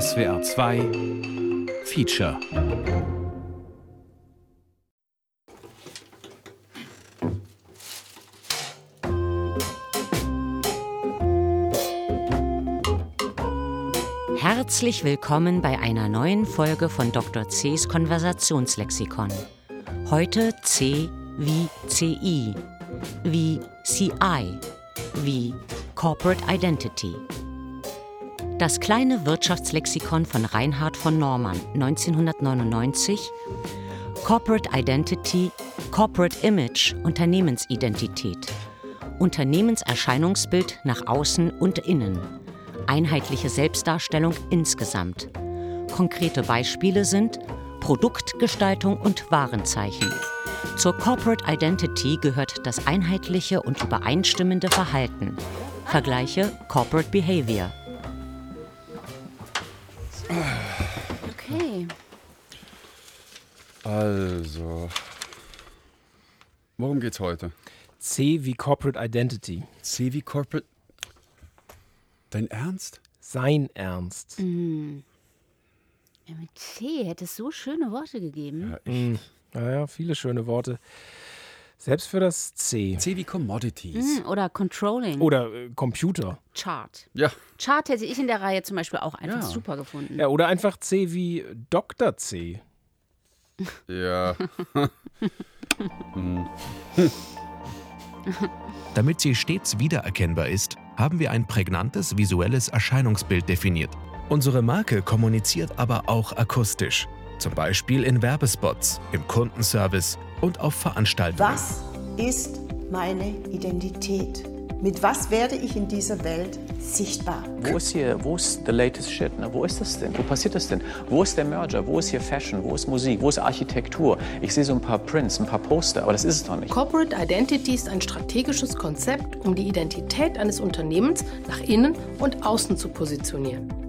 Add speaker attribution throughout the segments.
Speaker 1: SWR 2 Feature
Speaker 2: Herzlich willkommen bei einer neuen Folge von Dr. C's Konversationslexikon. Heute C wie CI, wie CI, wie Corporate Identity. Das kleine Wirtschaftslexikon von Reinhard von Norman 1999 Corporate Identity, Corporate Image, Unternehmensidentität. Unternehmenserscheinungsbild nach außen und innen. Einheitliche Selbstdarstellung insgesamt. Konkrete Beispiele sind Produktgestaltung und Warenzeichen. Zur Corporate Identity gehört das einheitliche und übereinstimmende Verhalten. Vergleiche Corporate Behavior.
Speaker 3: Okay.
Speaker 4: Also. Worum geht's heute?
Speaker 5: C wie Corporate Identity.
Speaker 4: C wie Corporate. Dein Ernst?
Speaker 5: Sein Ernst.
Speaker 3: Mhm. Ja, mit C hätte es so schöne Worte gegeben.
Speaker 4: Ja,
Speaker 5: Mhm. Naja, viele schöne Worte. Selbst für das C.
Speaker 4: C wie Commodities.
Speaker 3: Mhm, Oder Controlling.
Speaker 5: Oder äh, Computer.
Speaker 3: Chart.
Speaker 4: Ja.
Speaker 3: Chart hätte ich in der Reihe zum Beispiel auch einfach
Speaker 4: Ja.
Speaker 3: super gefunden.
Speaker 5: Ja, oder einfach C wie Dr. C.
Speaker 4: Ja.
Speaker 6: Damit sie stets wiedererkennbar ist, haben wir ein prägnantes visuelles Erscheinungsbild definiert. Unsere Marke kommuniziert aber auch akustisch, zum Beispiel in Werbespots, im Kundenservice und auf Veranstaltungen.
Speaker 7: Was ist meine Identität? Mit was werde ich in dieser Welt sichtbar?
Speaker 8: Wo ist hier, wo ist the latest shit? Ne? Wo ist das denn? Wo passiert das denn? Wo ist der Merger? Wo ist hier Fashion? Wo ist Musik? Wo ist Architektur? Ich sehe so ein paar Prints, ein paar Poster, aber das ist es doch nicht.
Speaker 9: Corporate Identity ist ein strategisches Konzept, um die Identität eines Unternehmens nach innen und außen zu positionieren.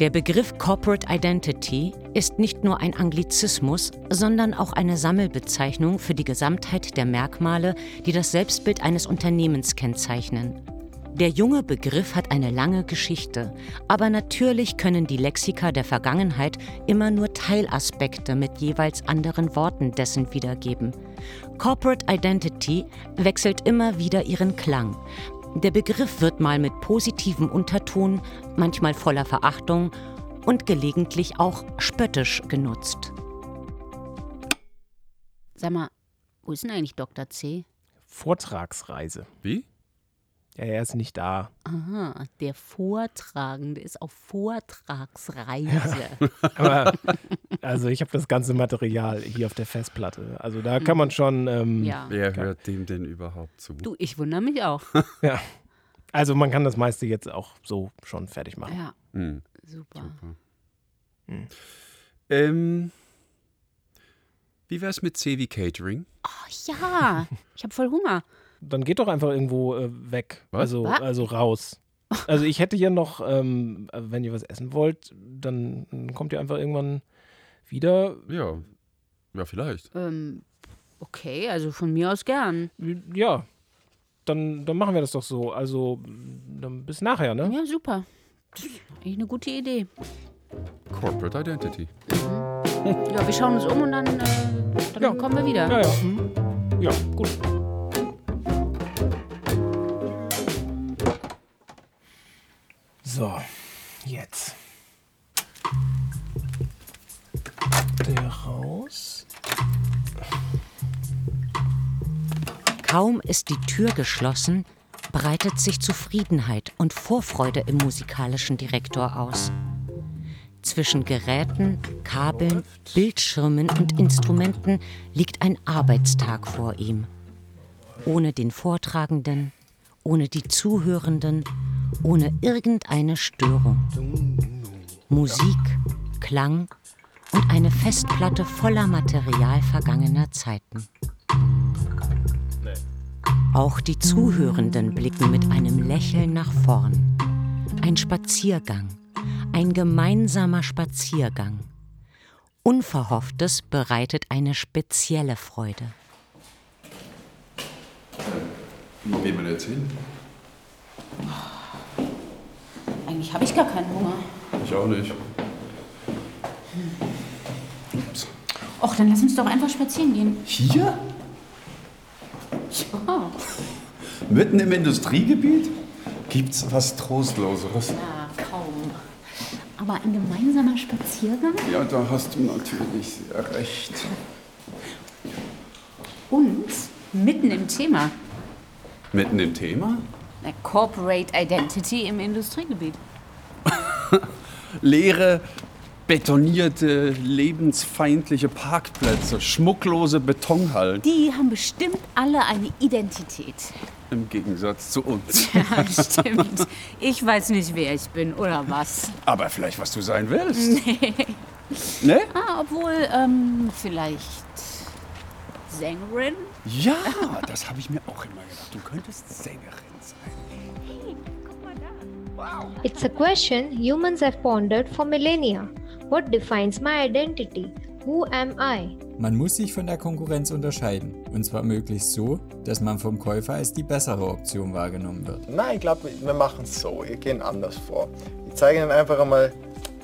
Speaker 2: Der Begriff Corporate Identity ist nicht nur ein Anglizismus, sondern auch eine Sammelbezeichnung für die Gesamtheit der Merkmale, die das Selbstbild eines Unternehmens kennzeichnen. Der junge Begriff hat eine lange Geschichte, aber natürlich können die Lexika der Vergangenheit immer nur Teilaspekte mit jeweils anderen Worten dessen wiedergeben. Corporate Identity wechselt immer wieder ihren Klang. Der Begriff wird mal mit positivem Unterton, manchmal voller Verachtung und gelegentlich auch spöttisch genutzt.
Speaker 3: Sag mal, wo ist denn eigentlich Dr. C?
Speaker 5: Vortragsreise.
Speaker 4: Wie?
Speaker 5: Ja, er ist nicht da.
Speaker 3: Aha, der Vortragende ist auf Vortragsreise.
Speaker 5: Aber also ich habe das ganze Material hier auf der Festplatte. Also da kann man schon. Ähm,
Speaker 3: Ja.
Speaker 4: Wer hört dem denn überhaupt zu?
Speaker 3: Du, ich wundere mich auch.
Speaker 5: ja. Also man kann das meiste jetzt auch so schon fertig machen.
Speaker 3: Ja,
Speaker 4: Hm.
Speaker 3: super.
Speaker 4: Ähm. Wie wär's mit wie Catering?
Speaker 3: Oh ja, ich habe voll Hunger.
Speaker 5: Dann geht doch einfach irgendwo äh, weg.
Speaker 4: Was?
Speaker 5: Also,
Speaker 3: Was?
Speaker 5: also raus. Also ich hätte hier noch, ähm, wenn ihr was essen wollt, dann kommt ihr einfach irgendwann wieder.
Speaker 4: Ja. Ja, vielleicht.
Speaker 3: Ähm, okay, also von mir aus gern.
Speaker 5: Ja, dann, dann machen wir das doch so. Also dann bis nachher, ne?
Speaker 3: Ja, super. Das ist eigentlich eine gute Idee.
Speaker 4: Corporate Identity.
Speaker 3: Ja, wir schauen uns um und dann, äh, dann
Speaker 5: Ja.
Speaker 3: kommen wir wieder.
Speaker 5: Ja, ja. mhm. Ja, gut. So, jetzt. Der raus.
Speaker 2: Kaum ist die Tür geschlossen, breitet sich Zufriedenheit und Vorfreude im musikalischen Direktor aus. Zwischen Geräten, Kabeln, Bildschirmen und Instrumenten liegt ein Arbeitstag vor ihm. Ohne den Vortragenden, ohne die Zuhörenden, ohne irgendeine Störung. Musik, Klang und eine Festplatte voller Material vergangener Zeiten. Auch die Zuhörenden blicken mit einem Lächeln nach vorn. Ein Spaziergang, ein gemeinsamer Spaziergang. Unverhofftes bereitet eine spezielle Freude.
Speaker 4: Wo gehen wir jetzt hin?
Speaker 3: Eigentlich habe ich gar keinen Hunger.
Speaker 4: Ich auch nicht.
Speaker 3: Och, dann lass uns doch einfach spazieren gehen.
Speaker 4: Hier?
Speaker 3: Ja.
Speaker 4: Mitten im Industriegebiet? Gibt's was Trostloseres?
Speaker 3: Ja, kaum. Aber ein gemeinsamer Spaziergang?
Speaker 4: Ja, da hast du natürlich sehr recht.
Speaker 3: Und mitten im Thema.
Speaker 4: Mitten im Thema?
Speaker 3: Na, Corporate Identity im Industriegebiet.
Speaker 4: Leere, betonierte, lebensfeindliche Parkplätze, schmucklose Betonhallen.
Speaker 3: Die haben bestimmt alle eine Identität.
Speaker 4: Im Gegensatz zu uns.
Speaker 3: Ja, stimmt. Ich weiß nicht, wer ich bin oder was.
Speaker 4: Aber vielleicht, was du sein willst.
Speaker 3: Nee.
Speaker 4: Ne?
Speaker 3: Ah, obwohl, ähm, vielleicht Sängerin?
Speaker 4: Ja, das habe ich mir auch immer gedacht. Du könntest Sängerin sein.
Speaker 10: It's a question humans have pondered for millennia. What defines my identity? Who am I?
Speaker 11: Man muss sich von der Konkurrenz unterscheiden. Und zwar möglichst so, dass man vom Käufer als die bessere Option wahrgenommen wird.
Speaker 12: Nein, ich glaube, wir machen es so. Wir gehen anders vor. Ich zeige Ihnen einfach einmal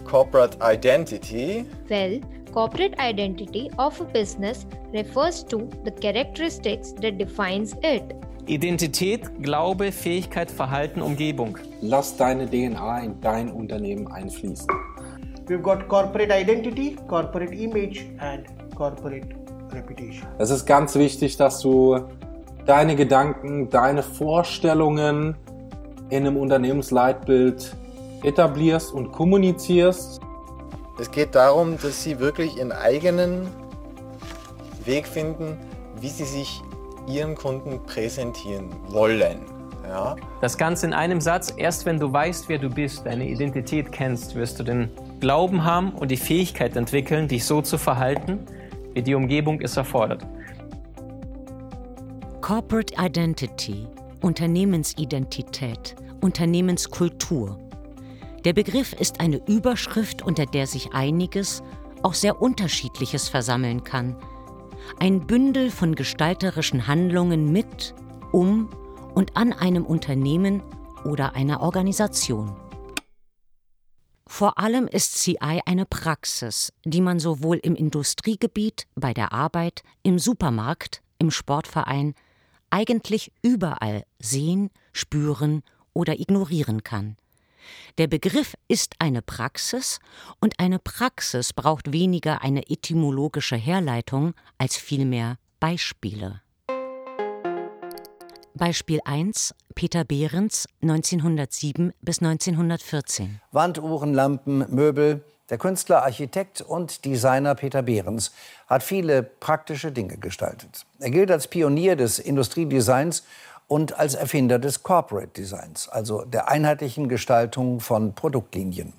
Speaker 12: Corporate Identity.
Speaker 10: Well, corporate identity of a business refers to the characteristics that defines it.
Speaker 13: Identität, Glaube, Fähigkeit, Verhalten, Umgebung.
Speaker 14: Lass deine DNA in dein Unternehmen einfließen.
Speaker 15: We've got corporate identity, corporate image and corporate reputation.
Speaker 14: Es ist ganz wichtig, dass du deine Gedanken, deine Vorstellungen in einem Unternehmensleitbild etablierst und kommunizierst.
Speaker 12: Es geht darum, dass Sie wirklich Ihren eigenen Weg finden, wie Sie sich Ihren Kunden präsentieren wollen. Ja?
Speaker 13: Das Ganze in einem Satz. Erst wenn du weißt, wer du bist, deine Identität kennst, wirst du den Glauben haben und die Fähigkeit entwickeln, dich so zu verhalten, wie die Umgebung es erfordert.
Speaker 2: Corporate Identity, Unternehmensidentität, Unternehmenskultur. Der Begriff ist eine Überschrift, unter der sich einiges, auch sehr unterschiedliches versammeln kann. Ein Bündel von gestalterischen Handlungen mit, um und an einem Unternehmen oder einer Organisation. Vor allem ist CI eine Praxis, die man sowohl im Industriegebiet, bei der Arbeit, im Supermarkt, im Sportverein, eigentlich überall sehen, spüren oder ignorieren kann. Der Begriff ist eine Praxis und eine Praxis braucht weniger eine etymologische Herleitung als vielmehr Beispiele. Beispiel 1 Peter Behrens 1907 bis 1914
Speaker 16: Wanduhren, Lampen, Möbel. Der Künstler, Architekt und Designer Peter Behrens hat viele praktische Dinge gestaltet. Er gilt als Pionier des Industriedesigns und als Erfinder des Corporate Designs, also der einheitlichen Gestaltung von Produktlinien.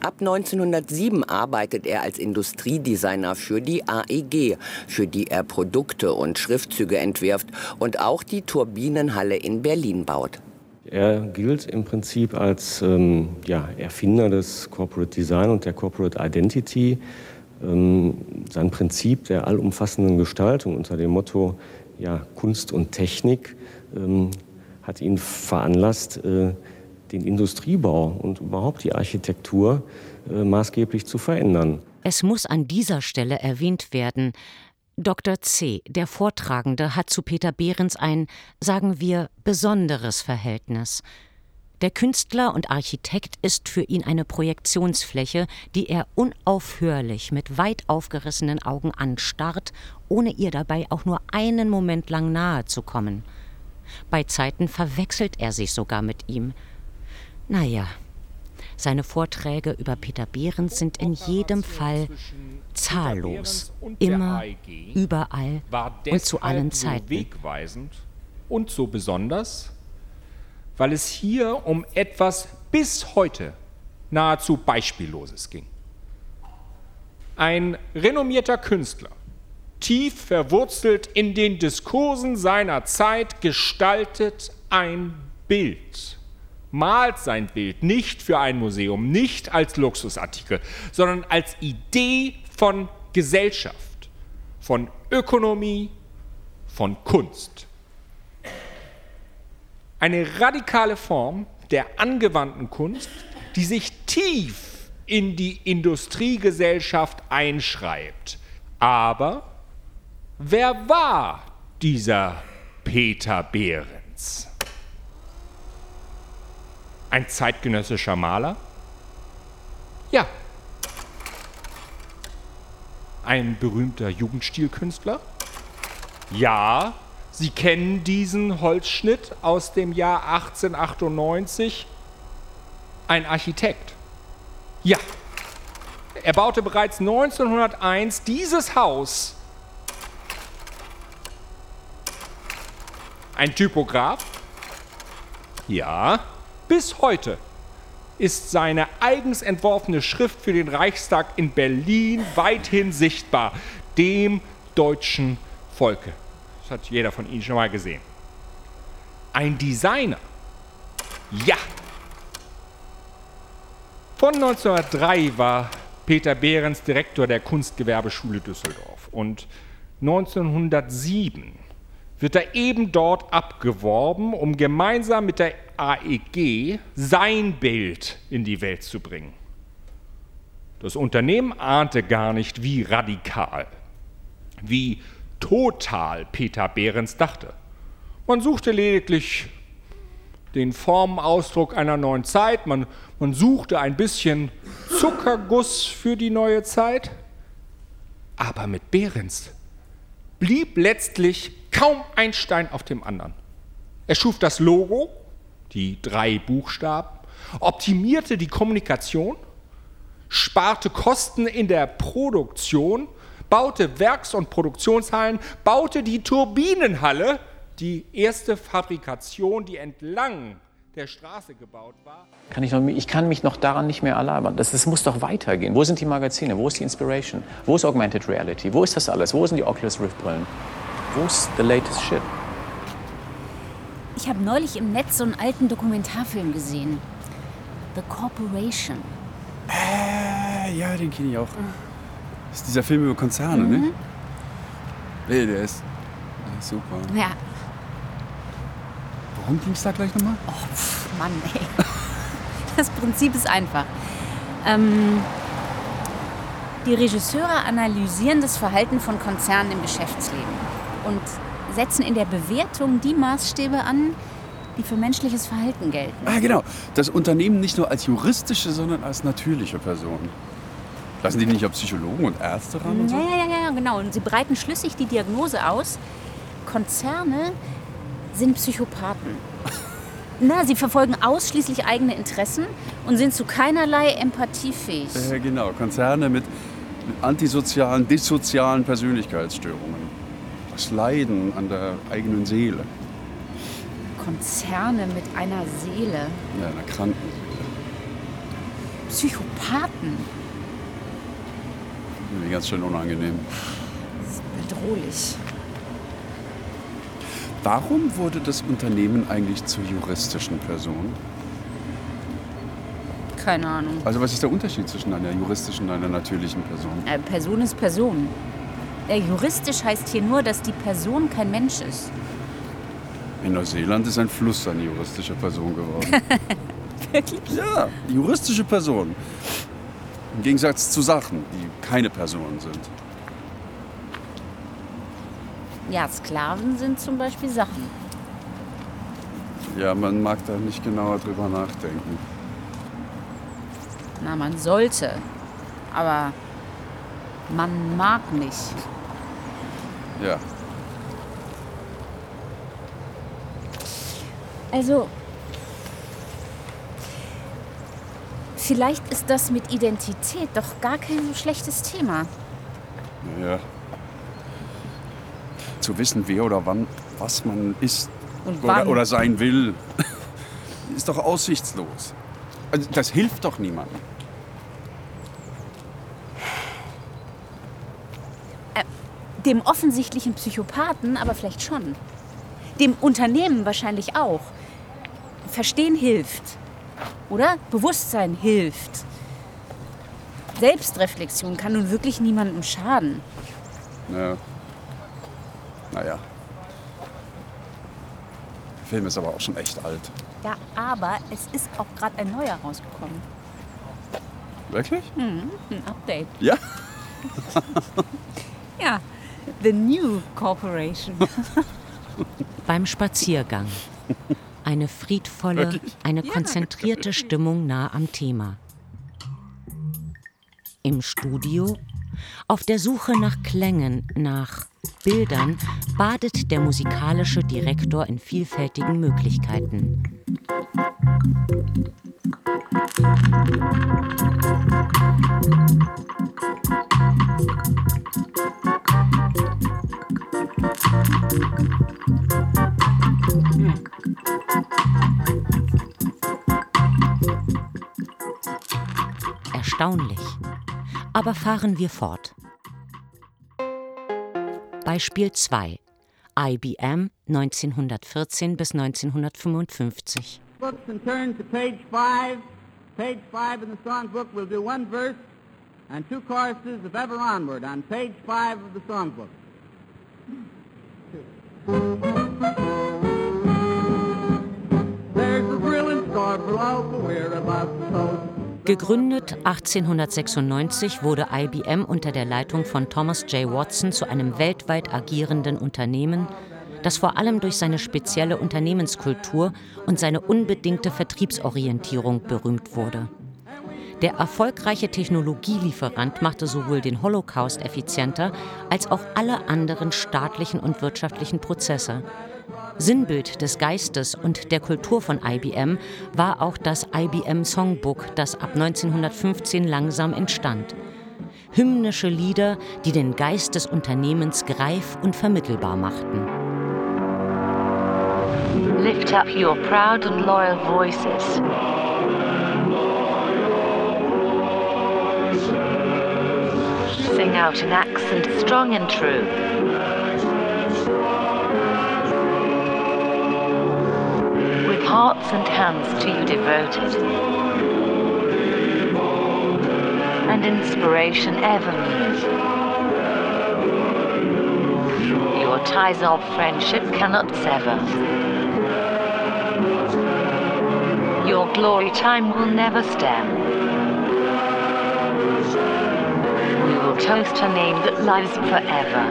Speaker 17: Ab 1907 arbeitet er als Industriedesigner für die AEG, für die er Produkte und Schriftzüge entwirft und auch die Turbinenhalle in Berlin baut.
Speaker 18: Er gilt im Prinzip als ähm, ja, Erfinder des Corporate Design und der Corporate Identity. Ähm, sein Prinzip der allumfassenden Gestaltung unter dem Motto ja, Kunst und Technik ähm, hat ihn veranlasst, äh, den Industriebau und überhaupt die Architektur äh, maßgeblich zu verändern.
Speaker 2: Es muss an dieser Stelle erwähnt werden, Dr. C., der Vortragende, hat zu Peter Behrens ein, sagen wir, besonderes Verhältnis. Der Künstler und Architekt ist für ihn eine Projektionsfläche, die er unaufhörlich mit weit aufgerissenen Augen anstarrt, ohne ihr dabei auch nur einen Moment lang nahe zu kommen. Bei Zeiten verwechselt er sich sogar mit ihm. Naja, seine Vorträge über Peter Behrens sind in jedem Fall zahllos, immer, überall und zu allen Zeiten.
Speaker 19: wegweisend und so besonders, weil es hier um etwas bis heute nahezu Beispielloses ging. Ein renommierter Künstler, tief verwurzelt in den Diskursen seiner Zeit, gestaltet ein Bild malt sein Bild nicht für ein Museum, nicht als Luxusartikel, sondern als Idee von Gesellschaft, von Ökonomie, von Kunst. Eine radikale Form der angewandten Kunst, die sich tief in die Industriegesellschaft einschreibt. Aber wer war dieser Peter Behrens? Ein zeitgenössischer Maler? Ja. Ein berühmter Jugendstilkünstler? Ja. Sie kennen diesen Holzschnitt aus dem Jahr 1898? Ein Architekt? Ja. Er baute bereits 1901 dieses Haus. Ein Typograf? Ja. Bis heute ist seine eigens entworfene Schrift für den Reichstag in Berlin weithin sichtbar, dem deutschen Volke. Das hat jeder von Ihnen schon mal gesehen. Ein Designer. Ja. Von 1903 war Peter Behrens Direktor der Kunstgewerbeschule Düsseldorf und 1907 wird er eben dort abgeworben, um gemeinsam mit der AEG sein Bild in die Welt zu bringen. Das Unternehmen ahnte gar nicht, wie radikal, wie total Peter Behrens dachte. Man suchte lediglich den Formenausdruck einer neuen Zeit, man, man suchte ein bisschen Zuckerguss für die neue Zeit, aber mit Behrens blieb letztlich kaum ein Stein auf dem anderen. Er schuf das Logo, die drei Buchstaben, optimierte die Kommunikation, sparte Kosten in der Produktion, baute Werks- und Produktionshallen, baute die Turbinenhalle, die erste Fabrikation, die entlang der Straße gebaut war.
Speaker 8: Kann ich, noch, ich kann mich noch daran nicht mehr erlabern. Das, das muss doch weitergehen. Wo sind die Magazine? Wo ist die Inspiration? Wo ist Augmented Reality? Wo ist das alles? Wo sind die Oculus Rift Brillen? Wo ist the latest shit?
Speaker 3: Ich habe neulich im Netz so einen alten Dokumentarfilm gesehen. The Corporation.
Speaker 4: Äh, ja, den kenne ich auch. Das ist dieser Film über Konzerne, ne?
Speaker 3: Mhm.
Speaker 4: Nee, der ist, der ist super.
Speaker 3: Ja.
Speaker 4: Worum ging es da gleich nochmal?
Speaker 3: Oh, pff, Mann, ey. Das Prinzip ist einfach. Ähm, die Regisseure analysieren das Verhalten von Konzernen im Geschäftsleben und setzen in der Bewertung die Maßstäbe an, die für menschliches Verhalten gelten.
Speaker 4: Ah, genau. Das Unternehmen nicht nur als juristische, sondern als natürliche Person. Lassen die nicht auch Psychologen und Ärzte ran und so?
Speaker 3: Ja, ja, ja, ja, genau. Und sie breiten schlüssig die Diagnose aus. Konzerne sind Psychopathen. Na, sie verfolgen ausschließlich eigene Interessen und sind zu keinerlei Empathie fähig.
Speaker 4: Äh, genau, Konzerne mit, mit antisozialen, dissozialen Persönlichkeitsstörungen. Das Leiden an der eigenen Seele.
Speaker 3: Konzerne mit einer Seele.
Speaker 4: Ja, einer kranken
Speaker 3: Psychopathen.
Speaker 4: Irgendwie ganz schön unangenehm.
Speaker 3: Bedrohlich.
Speaker 4: Warum wurde das Unternehmen eigentlich zur juristischen Person?
Speaker 3: Keine Ahnung.
Speaker 4: Also was ist der Unterschied zwischen einer juristischen und einer natürlichen Person?
Speaker 3: Äh, Person ist Person. Äh, juristisch heißt hier nur, dass die Person kein Mensch ist.
Speaker 4: In Neuseeland ist ein Fluss eine juristische Person geworden.
Speaker 3: Wirklich?
Speaker 4: Ja, juristische Person. Im Gegensatz zu Sachen, die keine Personen sind.
Speaker 3: Ja, Sklaven sind zum Beispiel Sachen.
Speaker 4: Ja, man mag da nicht genauer drüber nachdenken.
Speaker 3: Na, man sollte. Aber man mag nicht.
Speaker 4: Ja.
Speaker 3: Also, vielleicht ist das mit Identität doch gar kein so schlechtes Thema.
Speaker 4: Ja. Zu wissen, wer oder wann, was man ist
Speaker 3: Und
Speaker 4: oder,
Speaker 3: wann.
Speaker 4: oder sein will, ist doch aussichtslos. Also das hilft doch niemandem.
Speaker 3: Dem offensichtlichen Psychopathen aber vielleicht schon. Dem Unternehmen wahrscheinlich auch. Verstehen hilft. Oder? Bewusstsein hilft. Selbstreflexion kann nun wirklich niemandem schaden.
Speaker 4: Ja. Naja. Der Film ist aber auch schon echt alt.
Speaker 3: Ja, aber es ist auch gerade ein neuer rausgekommen.
Speaker 4: Wirklich?
Speaker 3: Hm, ein Update.
Speaker 4: Ja?
Speaker 3: Ja, The New Corporation.
Speaker 2: Beim Spaziergang. Eine friedvolle, eine konzentrierte Stimmung nah am Thema. Im Studio, auf der Suche nach Klängen, nach Bildern, badet der musikalische Direktor in vielfältigen Möglichkeiten. Erstaunlich. Aber fahren wir fort. Beispiel 2. IBM 1914 bis 1955.
Speaker 20: books and turn to page five. Page five in the songbook, we'll do one verse and two choruses of Ever Onward on page five of the songbook. There's a thrill in store for all the whereabouts of those
Speaker 2: Gegründet 1896 wurde IBM unter der Leitung von Thomas J. Watson zu einem weltweit agierenden Unternehmen, das vor allem durch seine spezielle Unternehmenskultur und seine unbedingte Vertriebsorientierung berühmt wurde. Der erfolgreiche Technologielieferant machte sowohl den Holocaust effizienter als auch alle anderen staatlichen und wirtschaftlichen Prozesse. Sinnbild des Geistes und der Kultur von IBM war auch das IBM Songbook, das ab 1915 langsam entstand. Hymnische Lieder, die den Geist des Unternehmens greif und vermittelbar machten.
Speaker 21: Lift up your proud and loyal voices. Sing out in accent strong and true. Hearts and hands to you devoted. And inspiration ever new. Your ties of friendship cannot sever. Your glory time will never stem. We will toast a name that lives forever.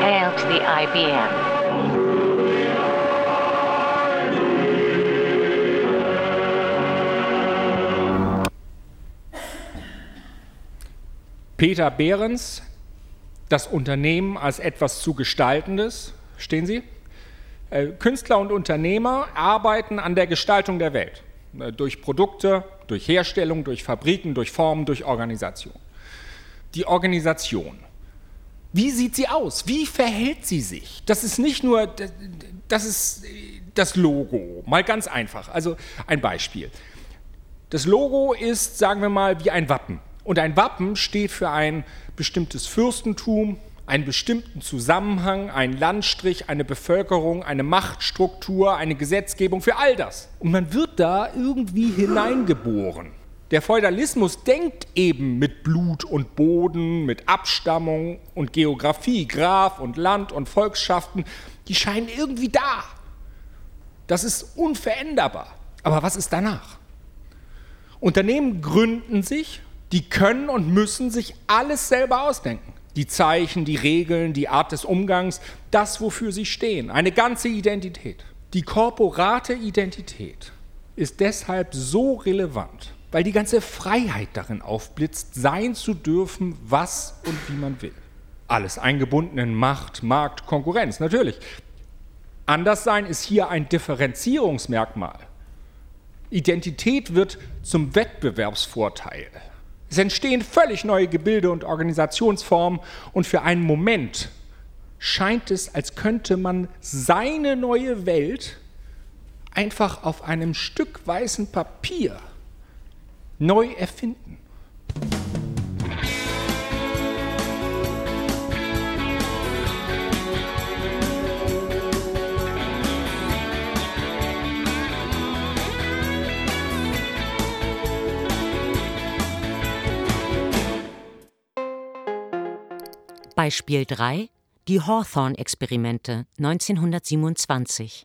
Speaker 21: Hail to the IBM.
Speaker 19: Peter Behrens, das Unternehmen als etwas zu Gestaltendes, stehen Sie? Äh, Künstler und Unternehmer arbeiten an der Gestaltung der Welt. Äh, Durch Produkte, durch Herstellung, durch Fabriken, durch Formen, durch Organisation. Die Organisation. Wie sieht sie aus? Wie verhält sie sich? Das ist nicht nur, das ist das Logo. Mal ganz einfach. Also ein Beispiel. Das Logo ist, sagen wir mal, wie ein Wappen. Und ein Wappen steht für ein bestimmtes Fürstentum, einen bestimmten Zusammenhang, einen Landstrich, eine Bevölkerung, eine Machtstruktur, eine Gesetzgebung, für all das. Und man wird da irgendwie hineingeboren. Der Feudalismus denkt eben mit Blut und Boden, mit Abstammung und Geografie, Graf und Land und Volksschaften, die scheinen irgendwie da. Das ist unveränderbar. Aber was ist danach? Unternehmen gründen sich, die können und müssen sich alles selber ausdenken. Die Zeichen, die Regeln, die Art des Umgangs, das, wofür sie stehen. Eine ganze Identität. Die korporate Identität ist deshalb so relevant, weil die ganze Freiheit darin aufblitzt, sein zu dürfen, was und wie man will. Alles eingebunden in Macht, Markt, Konkurrenz, natürlich. Anderssein ist hier ein Differenzierungsmerkmal. Identität wird zum Wettbewerbsvorteil. Es entstehen völlig neue Gebilde und Organisationsformen und für einen Moment scheint es, als könnte man seine neue Welt einfach auf einem Stück weißen Papier neu erfinden.
Speaker 2: Beispiel 3. Die Hawthorne-Experimente 1927.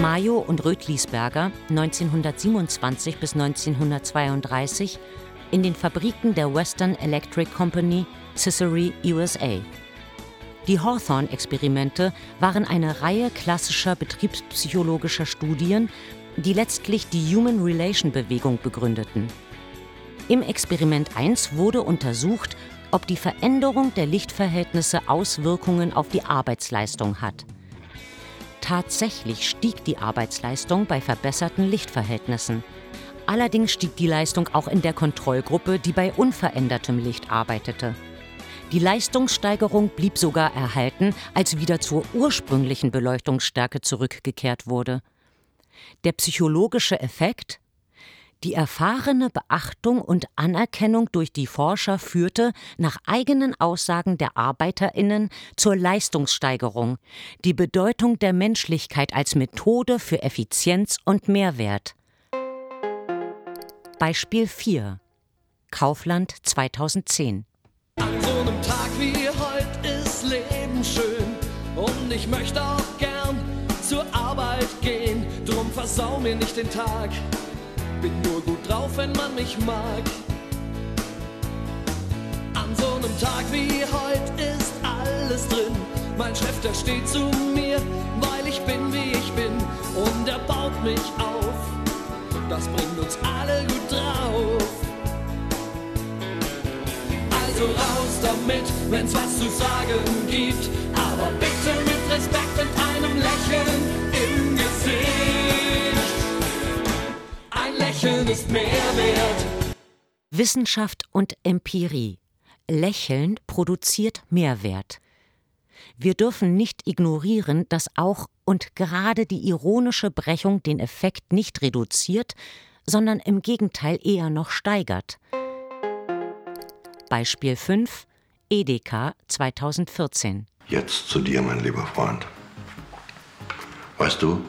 Speaker 2: Mayo und Rötlisberger 1927 bis 1932 in den Fabriken der Western Electric Company, Cicerie, USA. Die Hawthorne-Experimente waren eine Reihe klassischer betriebspsychologischer Studien, die letztlich die Human Relation Bewegung begründeten. Im Experiment 1 wurde untersucht, ob die Veränderung der Lichtverhältnisse Auswirkungen auf die Arbeitsleistung hat. Tatsächlich stieg die Arbeitsleistung bei verbesserten Lichtverhältnissen. Allerdings stieg die Leistung auch in der Kontrollgruppe, die bei unverändertem Licht arbeitete. Die Leistungssteigerung blieb sogar erhalten, als wieder zur ursprünglichen Beleuchtungsstärke zurückgekehrt wurde. Der psychologische Effekt? Die erfahrene Beachtung und Anerkennung durch die Forscher führte, nach eigenen Aussagen der Arbeiterinnen, zur Leistungssteigerung, die Bedeutung der Menschlichkeit als Methode für Effizienz und Mehrwert. Beispiel 4 Kaufland 2010
Speaker 22: An so einem Tag wie heute ist Leben schön. Und ich möchte auch gern zur Arbeit gehen, drum versau mir nicht den Tag bin nur gut drauf, wenn man mich mag. An so einem Tag wie heute ist alles drin. Mein Chef, der steht zu mir, weil ich bin, wie ich bin. Und er baut mich auf. Das bringt uns alle gut drauf. Also raus damit, wenn's was zu sagen gibt. Aber bitte mit Respekt und einem Lächeln im Gesicht. Lächeln ist mehr wert.
Speaker 2: Wissenschaft und Empirie. Lächeln produziert Mehrwert. Wir dürfen nicht ignorieren, dass auch und gerade die ironische Brechung den Effekt nicht reduziert, sondern im Gegenteil eher noch steigert. Beispiel 5 Edeka 2014
Speaker 23: Jetzt zu dir, mein lieber Freund. Weißt du,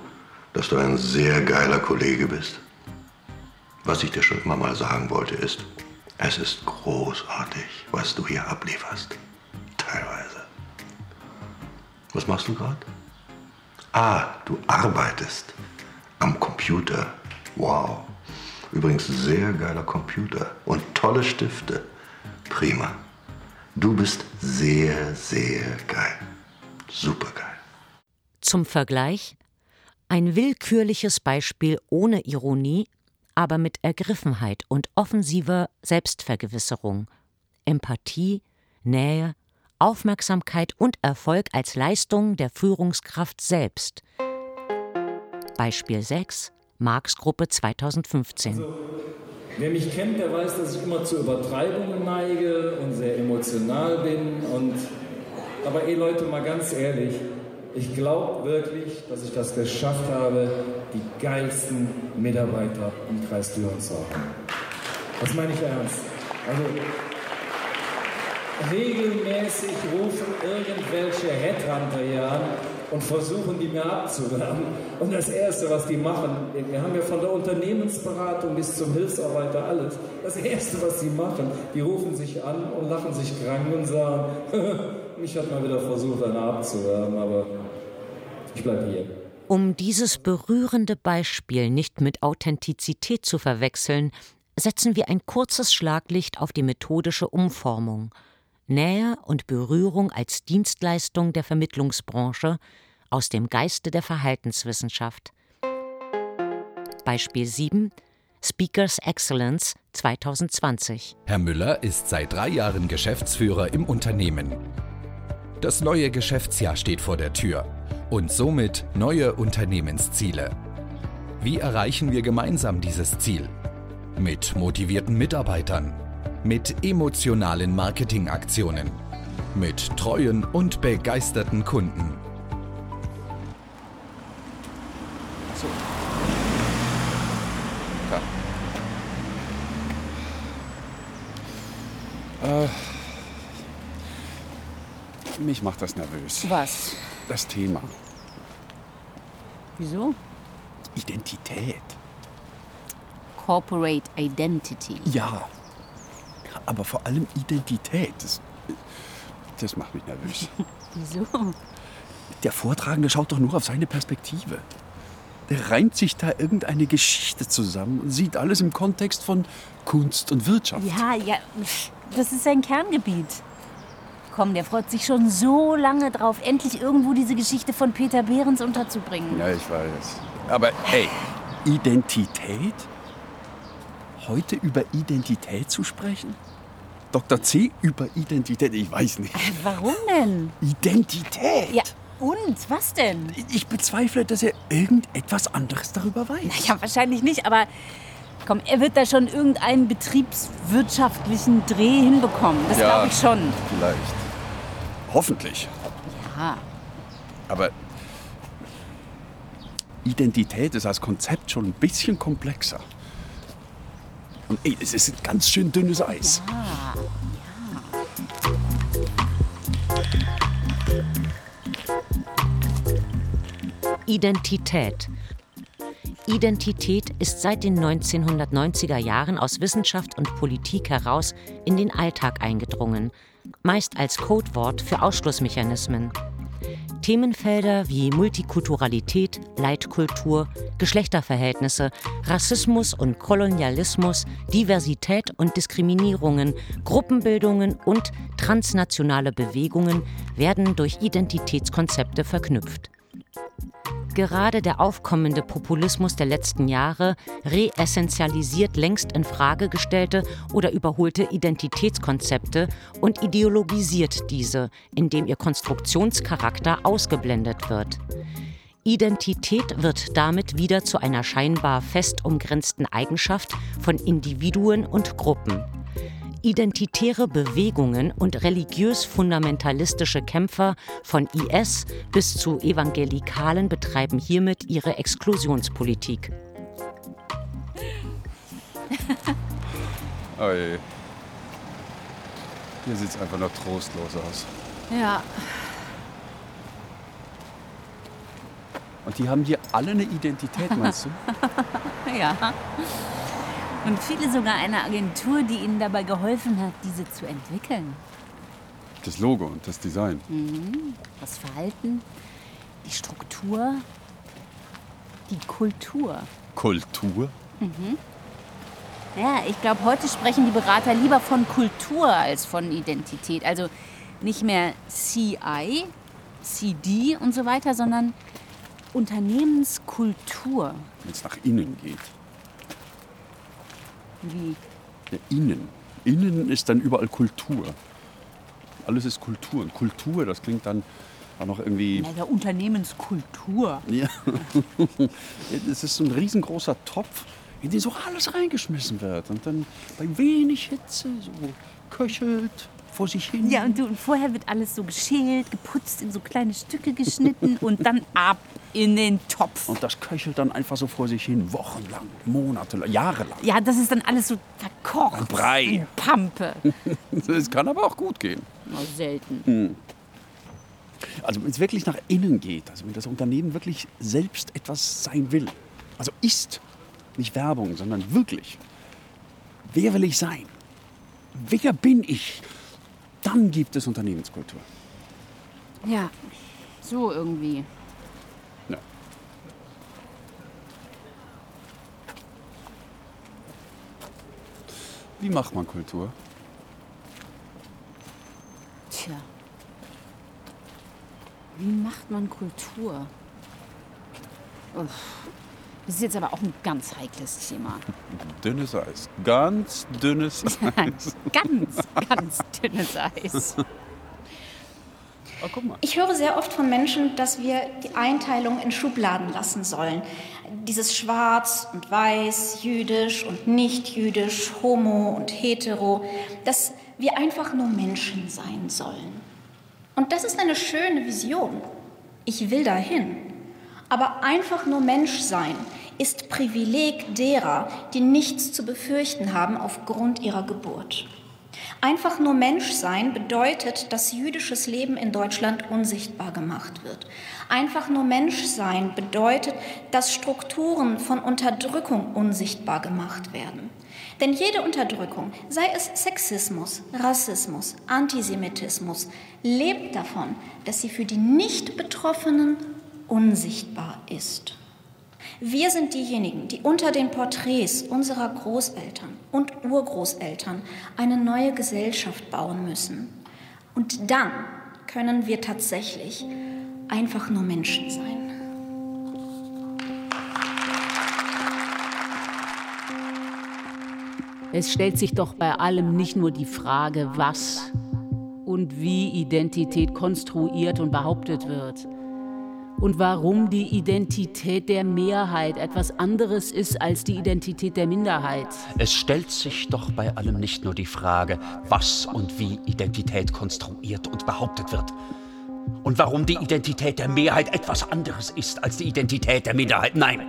Speaker 23: dass du ein sehr geiler Kollege bist? Was ich dir schon immer mal sagen wollte, ist, es ist großartig, was du hier ablieferst. Teilweise. Was machst du gerade? Ah, du arbeitest am Computer. Wow. Übrigens sehr geiler Computer und tolle Stifte. Prima. Du bist sehr, sehr geil. Super geil.
Speaker 2: Zum Vergleich ein willkürliches Beispiel ohne Ironie, aber mit Ergriffenheit und offensiver Selbstvergewisserung, Empathie, Nähe, Aufmerksamkeit und Erfolg als Leistung der Führungskraft selbst. Beispiel 6 Marx Gruppe 2015
Speaker 24: Wer mich kennt, der weiß, dass ich immer zu Übertreibungen neige und sehr emotional bin. Und aber ey Leute, mal ganz ehrlich, ich glaube wirklich, dass ich das geschafft habe, die geilsten Mitarbeiter im Kreis Düren zu haben. Das meine ich ernst. Also regelmäßig rufen irgendwelche Headhunter hier an und versuchen, die mir abzuwerben. Und das Erste, was die machen, wir haben ja von der Unternehmensberatung bis zum Hilfsarbeiter alles. Das Erste, was sie machen, die rufen sich an und lachen sich krank und sagen, mich hat mal wieder versucht, einer abzuwerben, aber ich bleibe hier.
Speaker 2: Um dieses berührende Beispiel nicht mit Authentizität zu verwechseln, setzen wir ein kurzes Schlaglicht auf die methodische Umformung. Nähe und Berührung als Dienstleistung der Vermittlungsbranche aus dem Geiste der Verhaltenswissenschaft. Beispiel 7 Speakers Excellence 2020.
Speaker 25: Herr Müller ist seit drei Jahren Geschäftsführer im Unternehmen. Das neue Geschäftsjahr steht vor der Tür und somit neue Unternehmensziele. Wie erreichen wir gemeinsam dieses Ziel? Mit motivierten Mitarbeitern, mit emotionalen Marketingaktionen, mit treuen und begeisterten Kunden.
Speaker 4: So. Ja. Äh, mich macht das nervös.
Speaker 3: Was?
Speaker 4: Das Thema.
Speaker 3: Wieso?
Speaker 4: Identität.
Speaker 3: Corporate Identity.
Speaker 4: Ja. Aber vor allem Identität. Das, das macht mich nervös.
Speaker 3: Wieso?
Speaker 4: Der Vortragende schaut doch nur auf seine Perspektive. der reimt sich da irgendeine Geschichte zusammen und sieht alles im Kontext von Kunst und Wirtschaft.
Speaker 3: Ja, ja, das ist sein Kerngebiet. Komm, der freut sich schon so lange drauf, endlich irgendwo diese Geschichte von Peter Behrens unterzubringen.
Speaker 4: Ja, ich weiß. Aber hey, Identität? Heute über Identität zu sprechen? Dr. C über Identität? Ich weiß nicht.
Speaker 3: Warum denn?
Speaker 4: Identität?
Speaker 3: Ja, und? Was denn?
Speaker 4: Ich bezweifle, dass er irgendetwas anderes darüber weiß.
Speaker 3: Naja, wahrscheinlich nicht, aber komm, er wird da schon irgendeinen betriebswirtschaftlichen Dreh hinbekommen. Das
Speaker 4: Ja.
Speaker 3: glaube ich schon.
Speaker 4: Vielleicht. Hoffentlich.
Speaker 3: Ja.
Speaker 4: Aber Identität ist als Konzept schon ein bisschen komplexer. Und ey, es ist ein ganz schön dünnes Eis.
Speaker 2: Identität. Identität ist seit den 1990er Jahren aus Wissenschaft und Politik heraus in den Alltag eingedrungen, meist als Codewort für Ausschlussmechanismen. Themenfelder wie Multikulturalität, Leitkultur, Geschlechterverhältnisse, Rassismus und Kolonialismus, Diversität und Diskriminierungen, Gruppenbildungen und transnationale Bewegungen werden durch Identitätskonzepte verknüpft. Gerade der aufkommende Populismus der letzten Jahre reessentialisiert längst in Frage gestellte oder überholte Identitätskonzepte und ideologisiert diese, indem ihr Konstruktionscharakter ausgeblendet wird. Identität wird damit wieder zu einer scheinbar fest umgrenzten Eigenschaft von Individuen und Gruppen. Identitäre Bewegungen und religiös-fundamentalistische Kämpfer von IS bis zu Evangelikalen betreiben hiermit ihre Exklusionspolitik.
Speaker 4: Oh je. Hier sieht es einfach nur trostlos aus.
Speaker 3: Ja.
Speaker 4: Und die haben hier alle eine Identität, meinst du?
Speaker 3: ja. Und viele sogar eine Agentur, die ihnen dabei geholfen hat, diese zu entwickeln.
Speaker 4: Das Logo und das Design.
Speaker 3: Mhm. Das Verhalten, die Struktur, die Kultur.
Speaker 4: Kultur?
Speaker 3: Mhm. Ja, ich glaube, heute sprechen die Berater lieber von Kultur als von Identität. Also nicht mehr CI, CD und so weiter, sondern Unternehmenskultur.
Speaker 4: Wenn es nach innen geht.
Speaker 3: Wie?
Speaker 4: Ja, innen. Innen ist dann überall Kultur. Alles ist Kultur. Und Kultur, das klingt dann auch noch irgendwie.
Speaker 3: Na, der Unternehmenskultur.
Speaker 4: Ja. Es ist so ein riesengroßer Topf, in den so alles reingeschmissen wird. Und dann bei wenig Hitze so köchelt vor sich hin.
Speaker 3: Ja, und, du, und vorher wird alles so geschält, geputzt, in so kleine Stücke geschnitten und dann ab in den Topf.
Speaker 4: Und das köchelt dann einfach so vor sich hin, wochenlang, monatelang, jahrelang.
Speaker 3: Ja, das ist dann alles so verkocht.
Speaker 4: Ein Brei.
Speaker 3: in Pampe.
Speaker 4: Es kann aber auch gut gehen.
Speaker 3: Na, selten.
Speaker 4: Hm. Also wenn es wirklich nach innen geht, also wenn das Unternehmen wirklich selbst etwas sein will, also ist, nicht Werbung, sondern wirklich, wer will ich sein? Wer bin ich? Dann gibt es Unternehmenskultur.
Speaker 3: Ja, so irgendwie.
Speaker 4: Ja. Wie macht man Kultur?
Speaker 3: Tja. Wie macht man Kultur? Uff. Das ist jetzt aber auch ein ganz heikles Thema.
Speaker 4: Dünnes Eis. Ganz dünnes Eis.
Speaker 3: ganz, ganz dünnes Eis.
Speaker 4: Oh, guck mal.
Speaker 26: Ich höre sehr oft von Menschen, dass wir die Einteilung in Schubladen lassen sollen. Dieses Schwarz und Weiß, Jüdisch und Nicht-Jüdisch, Homo und Hetero, dass wir einfach nur Menschen sein sollen. Und das ist eine schöne Vision. Ich will dahin. Aber einfach nur Mensch sein ist Privileg derer, die nichts zu befürchten haben aufgrund ihrer Geburt. Einfach nur Mensch sein bedeutet, dass jüdisches Leben in Deutschland unsichtbar gemacht wird. Einfach nur Mensch sein bedeutet, dass Strukturen von Unterdrückung unsichtbar gemacht werden. Denn jede Unterdrückung, sei es Sexismus, Rassismus, Antisemitismus, lebt davon, dass sie für die Nicht-Betroffenen unsichtbar ist. Wir sind diejenigen, die unter den Porträts unserer Großeltern und Urgroßeltern eine neue Gesellschaft bauen müssen. Und dann können wir tatsächlich einfach nur Menschen sein.
Speaker 27: Es stellt sich doch bei allem nicht nur die Frage, was und wie Identität konstruiert und behauptet wird. Und warum die Identität der Mehrheit etwas anderes ist als die Identität der Minderheit.
Speaker 4: Es stellt sich doch bei allem nicht nur die Frage, was und wie Identität konstruiert und behauptet wird. Und warum die Identität der Mehrheit etwas anderes ist als die Identität der Minderheit. Nein,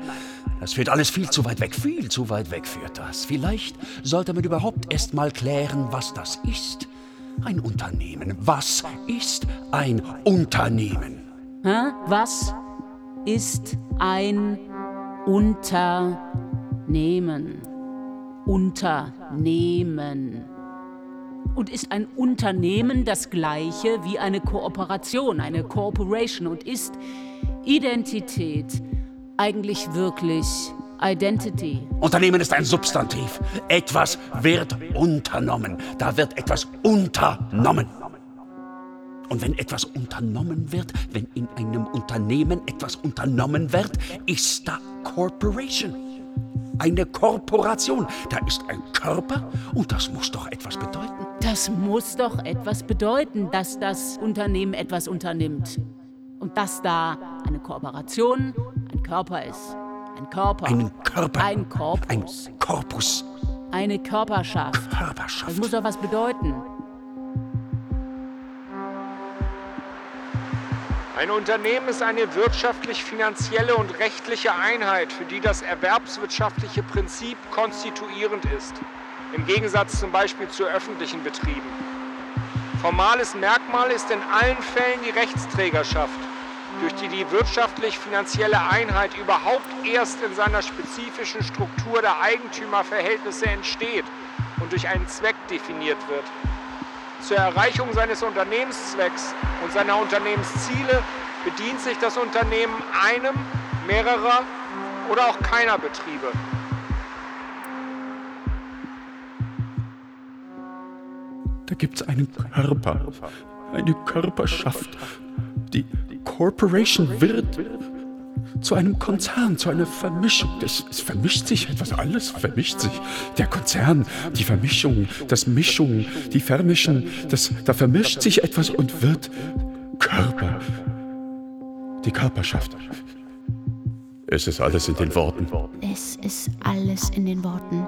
Speaker 4: das führt alles viel zu weit weg. Viel zu weit weg führt das. Vielleicht sollte man überhaupt erst mal klären, was das ist. Ein Unternehmen. Was ist ein Unternehmen?
Speaker 27: Was ist ein Unternehmen? Unternehmen. Und ist ein Unternehmen das gleiche wie eine Kooperation, eine Corporation? Und ist Identität eigentlich wirklich Identity?
Speaker 4: Unternehmen ist ein Substantiv. Etwas wird unternommen. Da wird etwas unternommen. Und wenn etwas unternommen wird, wenn in einem Unternehmen etwas unternommen wird, ist da Corporation. Eine Korporation. Da ist ein Körper und das muss doch etwas bedeuten.
Speaker 27: Das muss doch etwas bedeuten, dass das Unternehmen etwas unternimmt. Und dass da eine Kooperation ein Körper ist. Ein Körper.
Speaker 4: Ein Körper.
Speaker 27: Ein Korpus.
Speaker 4: Ein Korpus.
Speaker 27: Eine Körperschaft.
Speaker 4: Körperschaft.
Speaker 27: Das muss doch was bedeuten.
Speaker 19: Ein Unternehmen ist eine wirtschaftlich-finanzielle und rechtliche Einheit, für die das erwerbswirtschaftliche Prinzip konstituierend ist, im Gegensatz zum Beispiel zu öffentlichen Betrieben. Formales Merkmal ist in allen Fällen die Rechtsträgerschaft, durch die die wirtschaftlich-finanzielle Einheit überhaupt erst in seiner spezifischen Struktur der Eigentümerverhältnisse entsteht und durch einen Zweck definiert wird. Zur Erreichung seines Unternehmenszwecks und seiner Unternehmensziele bedient sich das Unternehmen einem, mehrerer oder auch keiner Betriebe.
Speaker 4: Da gibt es einen Körper, eine Körperschaft. Die Corporation wird zu einem Konzern, zu einer Vermischung. Es, es, vermischt sich etwas, alles vermischt sich. Der Konzern, die Vermischung, das Mischung, die Vermischen, das, da vermischt sich etwas und wird Körper. Die Körperschaft. Es ist alles in den Worten.
Speaker 3: Es ist alles in den Worten.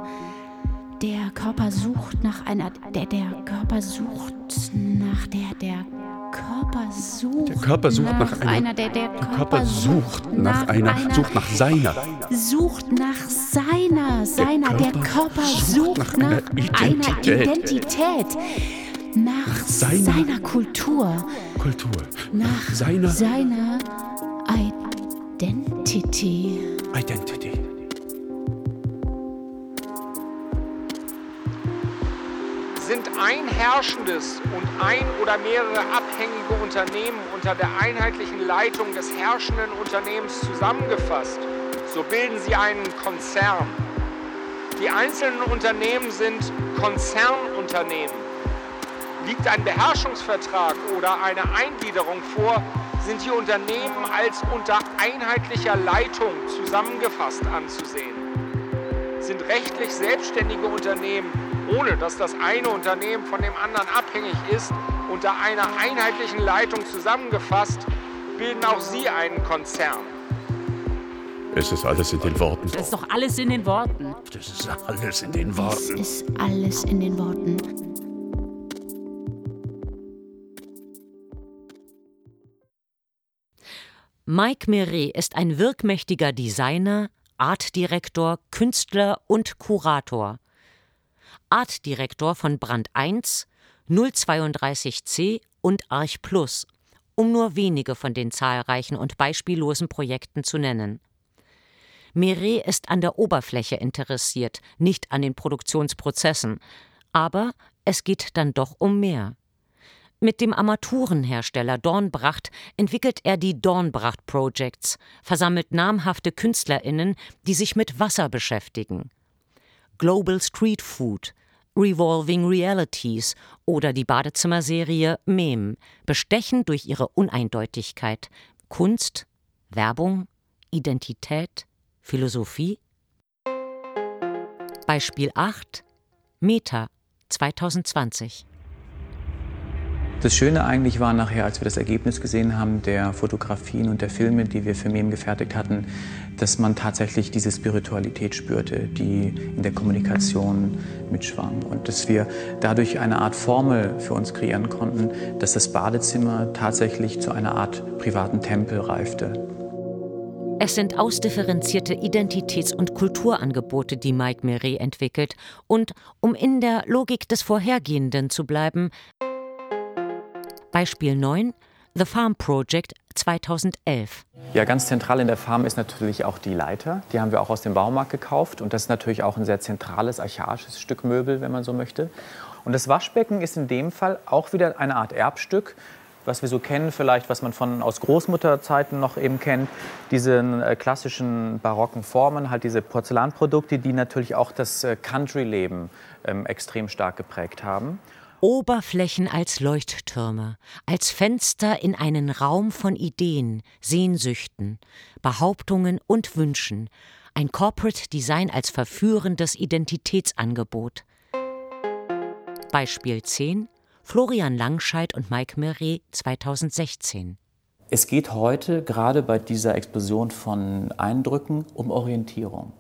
Speaker 3: Der Körper sucht nach einer. Der, der Körper sucht nach der. Der Körper sucht.
Speaker 4: Der Körper sucht nach, nach einer,
Speaker 3: einer. Der, der
Speaker 4: Körper, Körper sucht nach, nach einer, einer, Sucht nach seiner.
Speaker 3: Sucht nach seiner. Seiner. Der Körper, der Körper sucht nach, nach einer, Identität. einer Identität. Nach seiner, seiner Kultur.
Speaker 4: Kultur.
Speaker 3: Nach,
Speaker 4: seiner.
Speaker 3: Seiner Identity.
Speaker 4: Identity.
Speaker 19: sind ein herrschendes und ein oder mehrere abhängige Unternehmen unter der einheitlichen Leitung des herrschenden Unternehmens zusammengefasst, so bilden sie einen Konzern. Die einzelnen Unternehmen sind Konzernunternehmen. Liegt ein Beherrschungsvertrag oder eine Eingliederung vor, sind die Unternehmen als unter einheitlicher Leitung zusammengefasst anzusehen. Sind rechtlich selbstständige Unternehmen ohne dass das eine Unternehmen von dem anderen abhängig ist, unter einer einheitlichen Leitung zusammengefasst, bilden auch sie einen Konzern.
Speaker 4: Es ist alles in den Worten.
Speaker 27: Das ist doch alles in den Worten.
Speaker 4: Das ist alles in den Worten.
Speaker 3: Es ist alles in den Worten.
Speaker 2: Mike Meret ist ein wirkmächtiger Designer, Artdirektor, Künstler und Kurator. Artdirektor von Brand 1, 032C und Arch Plus, um nur wenige von den zahlreichen und beispiellosen Projekten zu nennen. Meret ist an der Oberfläche interessiert, nicht an den Produktionsprozessen, aber es geht dann doch um mehr. Mit dem Armaturenhersteller Dornbracht entwickelt er die Dornbracht Projects, versammelt namhafte KünstlerInnen, die sich mit Wasser beschäftigen. Global Street Food, Revolving Realities oder die Badezimmerserie Mem bestechen durch ihre Uneindeutigkeit Kunst, Werbung, Identität, Philosophie? Beispiel 8 Meta 2020
Speaker 8: das Schöne eigentlich war nachher, als wir das Ergebnis gesehen haben der Fotografien und der Filme, die wir für Mem gefertigt hatten, dass man tatsächlich diese Spiritualität spürte, die in der Kommunikation mitschwang. Und dass wir dadurch eine Art Formel für uns kreieren konnten, dass das Badezimmer tatsächlich zu einer Art privaten Tempel reifte.
Speaker 2: Es sind ausdifferenzierte Identitäts- und Kulturangebote, die Mike Meret entwickelt. Und um in der Logik des Vorhergehenden zu bleiben, Beispiel 9 The Farm Project 2011.
Speaker 8: Ja, ganz zentral in der Farm ist natürlich auch die Leiter. Die haben wir auch aus dem Baumarkt gekauft. Und das ist natürlich auch ein sehr zentrales, archaisches Stück Möbel, wenn man so möchte. Und das Waschbecken ist in dem Fall auch wieder eine Art Erbstück, was wir so kennen, vielleicht, was man von aus Großmutterzeiten noch eben kennt, diese äh, klassischen barocken Formen, halt diese Porzellanprodukte, die natürlich auch das äh, Country-Leben ähm, extrem stark geprägt haben.
Speaker 2: Oberflächen als Leuchttürme, als Fenster in einen Raum von Ideen, Sehnsüchten, Behauptungen und Wünschen, ein Corporate Design als verführendes Identitätsangebot. Beispiel 10 Florian Langscheid und Mike Meret 2016.
Speaker 8: Es geht heute gerade bei dieser Explosion von Eindrücken um Orientierung.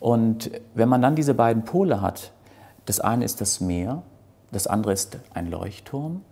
Speaker 8: Und wenn man dann diese beiden Pole hat, das eine ist das Meer das andere ist ein Leuchtturm,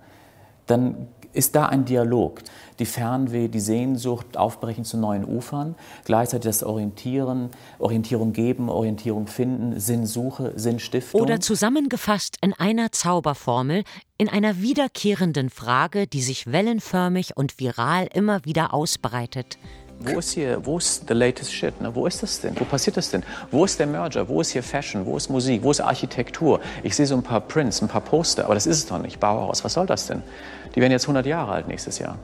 Speaker 8: dann ist da ein Dialog. Die Fernweh, die Sehnsucht, Aufbrechen zu neuen Ufern, gleichzeitig das Orientieren, Orientierung geben, Orientierung finden, Sinnsuche, Sinnstiftung.
Speaker 2: Oder zusammengefasst in einer Zauberformel, in einer wiederkehrenden Frage, die sich wellenförmig und viral immer wieder ausbreitet.
Speaker 8: Wo ist hier, wo ist the latest shit? Ne? Wo ist das denn? Wo passiert das denn? Wo ist der Merger? Wo ist hier Fashion? Wo ist Musik? Wo ist Architektur? Ich sehe so ein paar Prints, ein paar Poster, aber das ist es doch nicht. Bauhaus, was soll das denn? Die werden jetzt 100 Jahre alt nächstes Jahr.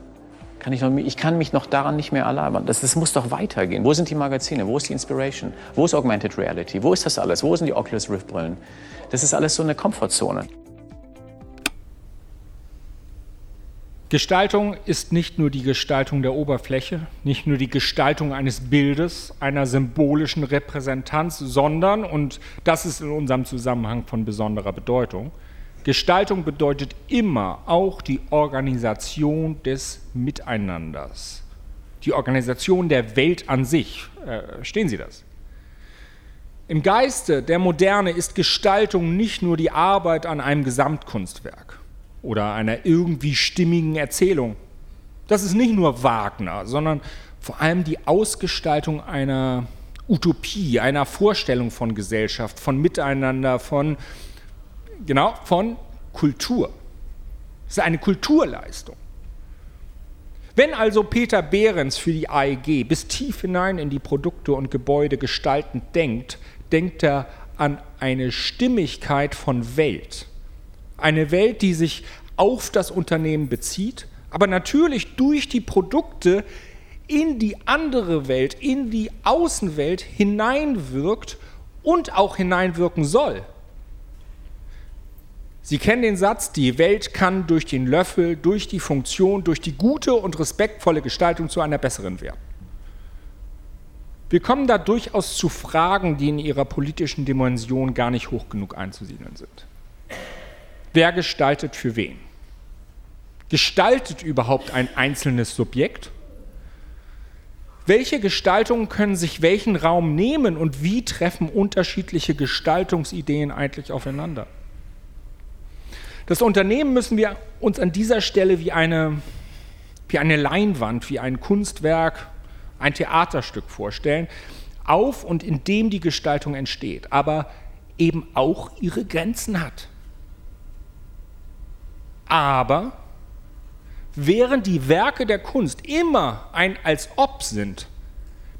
Speaker 8: Kann ich, noch, ich kann mich noch daran nicht mehr erlauben. Das, das muss doch weitergehen. Wo sind die Magazine? Wo ist die Inspiration? Wo ist Augmented Reality? Wo ist das alles? Wo sind die Oculus Rift Brillen? Das ist alles so eine Komfortzone.
Speaker 19: Gestaltung ist nicht nur die Gestaltung der Oberfläche, nicht nur die Gestaltung eines Bildes, einer symbolischen Repräsentanz, sondern, und das ist in unserem Zusammenhang von besonderer Bedeutung, Gestaltung bedeutet immer auch die Organisation des Miteinanders, die Organisation der Welt an sich. Äh, verstehen Sie das? Im Geiste der Moderne ist Gestaltung nicht nur die Arbeit an einem Gesamtkunstwerk oder einer irgendwie stimmigen Erzählung. Das ist nicht nur Wagner, sondern vor allem die Ausgestaltung einer Utopie, einer Vorstellung von Gesellschaft, von Miteinander, von, genau, von Kultur. Es ist eine Kulturleistung. Wenn also Peter Behrens für die AEG bis tief hinein in die Produkte und Gebäude gestaltend denkt, denkt er an eine Stimmigkeit von Welt. Eine Welt, die sich auf das Unternehmen bezieht, aber natürlich durch die Produkte in die andere Welt, in die Außenwelt hineinwirkt und auch hineinwirken soll. Sie kennen den Satz, die Welt kann durch den Löffel, durch die Funktion, durch die gute und respektvolle Gestaltung zu einer besseren werden. Wir kommen da durchaus zu Fragen, die in ihrer politischen Dimension gar nicht hoch genug einzusiedeln sind. Wer gestaltet für wen? Gestaltet überhaupt ein einzelnes Subjekt? Welche Gestaltungen können sich welchen Raum nehmen und wie treffen unterschiedliche Gestaltungsideen eigentlich aufeinander? Das Unternehmen müssen wir uns an dieser Stelle wie eine, wie eine Leinwand, wie ein Kunstwerk, ein Theaterstück vorstellen, auf und in dem die Gestaltung entsteht, aber eben auch ihre Grenzen hat. Aber während die Werke der Kunst immer ein als ob sind,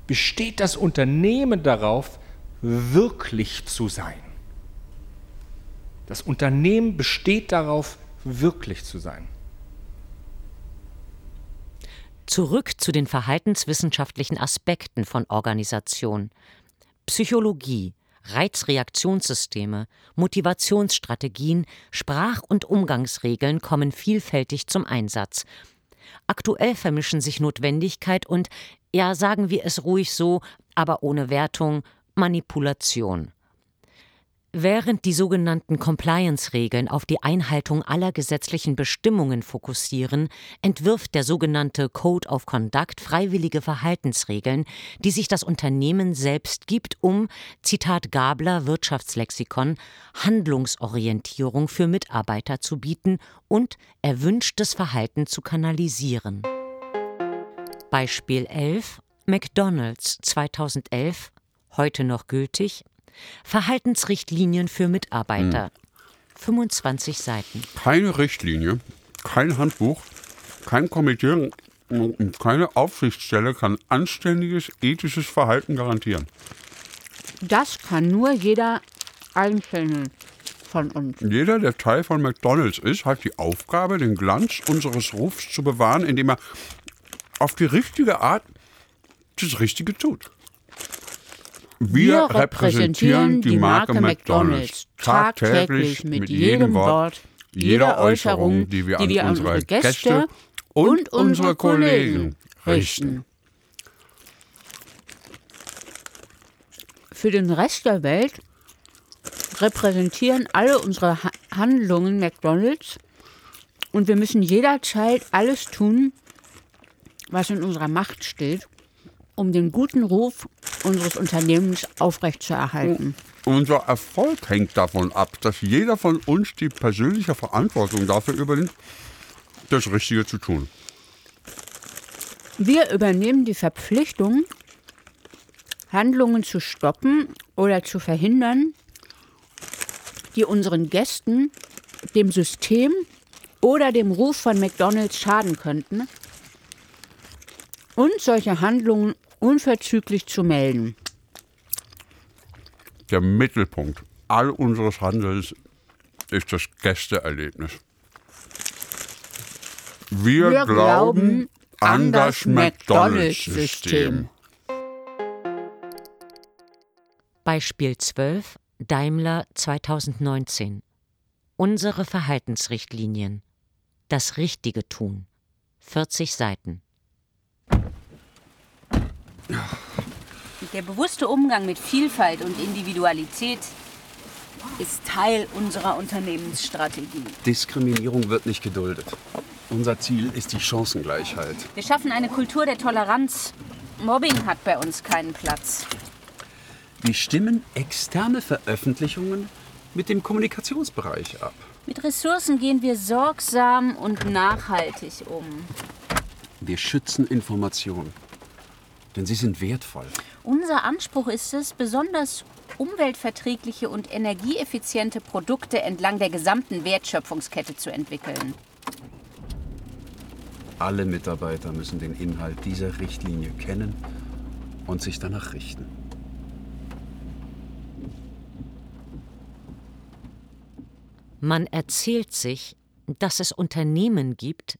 Speaker 19: besteht das Unternehmen darauf, wirklich zu sein. Das Unternehmen besteht darauf, wirklich zu sein.
Speaker 2: Zurück zu den verhaltenswissenschaftlichen Aspekten von Organisation. Psychologie, Reizreaktionssysteme, Motivationsstrategien, Sprach- und Umgangsregeln kommen vielfältig zum Einsatz. Aktuell vermischen sich Notwendigkeit und, ja sagen wir es ruhig so, aber ohne Wertung, Manipulation. Während die sogenannten Compliance-Regeln auf die Einhaltung aller gesetzlichen Bestimmungen fokussieren, entwirft der sogenannte Code of Conduct freiwillige Verhaltensregeln, die sich das Unternehmen selbst gibt, um, Zitat Gabler Wirtschaftslexikon, Handlungsorientierung für Mitarbeiter zu bieten und erwünschtes Verhalten zu kanalisieren. Beispiel 11 McDonald's 2011, heute noch gültig, Verhaltensrichtlinien für Mitarbeiter.
Speaker 28: Hm.
Speaker 2: 25 Seiten.
Speaker 28: Keine Richtlinie, kein Handbuch, kein Komitee und keine Aufsichtsstelle kann anständiges ethisches Verhalten garantieren.
Speaker 27: Das kann nur jeder Einzelne von uns.
Speaker 28: Jeder, der Teil von McDonald's ist, hat die Aufgabe, den Glanz unseres Rufs zu bewahren, indem er auf die richtige Art das Richtige tut. Wir repräsentieren die Marke McDonald's tagtäglich mit jedem Wort, jeder Äußerung, die wir an unsere Gäste und unsere Kollegen richten.
Speaker 27: Für den Rest der Welt repräsentieren alle unsere Ha- Handlungen McDonald's und wir müssen jederzeit alles tun, was in unserer Macht steht, um den guten Ruf unseres Unternehmens aufrechtzuerhalten.
Speaker 28: Unser Erfolg hängt davon ab, dass jeder von uns die persönliche Verantwortung dafür übernimmt, das Richtige zu tun.
Speaker 27: Wir übernehmen die Verpflichtung, Handlungen zu stoppen oder zu verhindern, die unseren Gästen, dem System oder dem Ruf von McDonald's schaden könnten und solche Handlungen unverzüglich zu melden.
Speaker 28: Der Mittelpunkt all unseres Handelns ist das Gästeerlebnis. Wir,
Speaker 27: Wir
Speaker 28: glauben an das McDonalds-System.
Speaker 2: Beispiel 12 Daimler 2019. Unsere Verhaltensrichtlinien. Das Richtige tun. 40 Seiten.
Speaker 3: Der bewusste Umgang mit Vielfalt und Individualität ist Teil unserer Unternehmensstrategie.
Speaker 4: Diskriminierung wird nicht geduldet. Unser Ziel ist die Chancengleichheit.
Speaker 3: Wir schaffen eine Kultur der Toleranz. Mobbing hat bei uns keinen Platz.
Speaker 4: Wir stimmen externe Veröffentlichungen mit dem Kommunikationsbereich ab.
Speaker 3: Mit Ressourcen gehen wir sorgsam und nachhaltig um.
Speaker 4: Wir schützen Informationen, denn sie sind wertvoll.
Speaker 3: Unser Anspruch ist es, besonders umweltverträgliche und energieeffiziente Produkte entlang der gesamten Wertschöpfungskette zu entwickeln.
Speaker 4: Alle Mitarbeiter müssen den Inhalt dieser Richtlinie kennen und sich danach richten.
Speaker 2: Man erzählt sich, dass es Unternehmen gibt,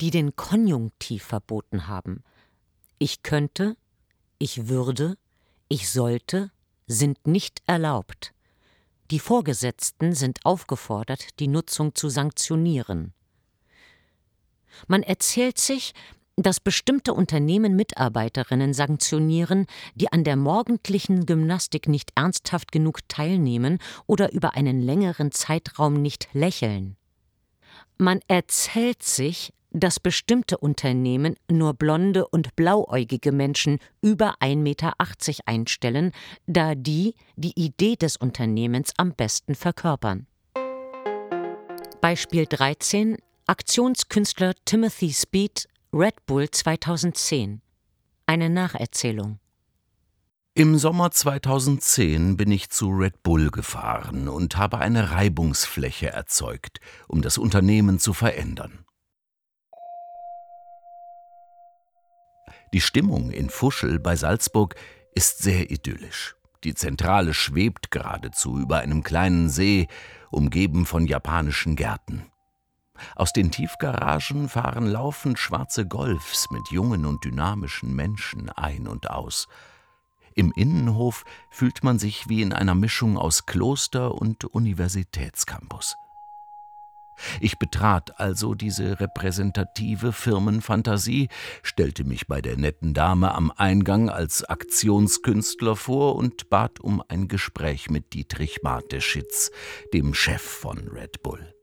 Speaker 2: die den Konjunktiv verboten haben. Ich könnte, ich würde, ich sollte sind nicht erlaubt. Die Vorgesetzten sind aufgefordert, die Nutzung zu sanktionieren. Man erzählt sich, dass bestimmte Unternehmen Mitarbeiterinnen sanktionieren, die an der morgendlichen Gymnastik nicht ernsthaft genug teilnehmen oder über einen längeren Zeitraum nicht lächeln. Man erzählt sich, dass bestimmte Unternehmen nur blonde und blauäugige Menschen über 1,80 Meter einstellen, da die die Idee des Unternehmens am besten verkörpern. Beispiel 13 Aktionskünstler Timothy Speed Red Bull 2010 Eine Nacherzählung
Speaker 29: Im Sommer 2010 bin ich zu Red Bull gefahren und habe eine Reibungsfläche erzeugt, um das Unternehmen zu verändern. Die Stimmung in Fuschel bei Salzburg ist sehr idyllisch. Die Zentrale schwebt geradezu über einem kleinen See, umgeben von japanischen Gärten. Aus den Tiefgaragen fahren laufend schwarze Golfs mit jungen und dynamischen Menschen ein und aus. Im Innenhof fühlt man sich wie in einer Mischung aus Kloster und Universitätscampus. Ich betrat also diese repräsentative Firmenfantasie, stellte mich bei der netten Dame am Eingang als Aktionskünstler vor und bat um ein Gespräch mit Dietrich Mateschitz, dem Chef von Red Bull.